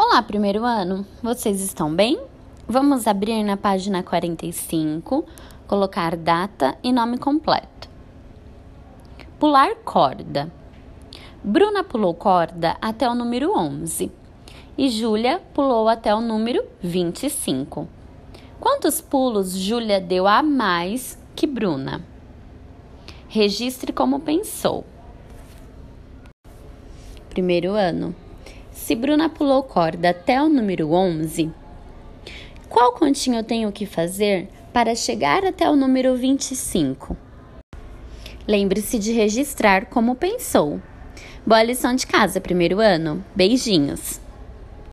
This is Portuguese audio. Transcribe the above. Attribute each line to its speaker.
Speaker 1: Olá, primeiro ano! Vocês estão bem? Vamos abrir na página 45, colocar data e nome completo. Pular corda. Bruna pulou corda até o número 11 e Júlia pulou até o número 25. Quantos pulos Júlia deu a mais que Bruna? Registre como pensou. Primeiro ano. Se Bruna pulou corda até o número 11, qual continho eu tenho que fazer para chegar até o número 25? Lembre-se de registrar como pensou. Boa lição de casa, primeiro ano. Beijinhos!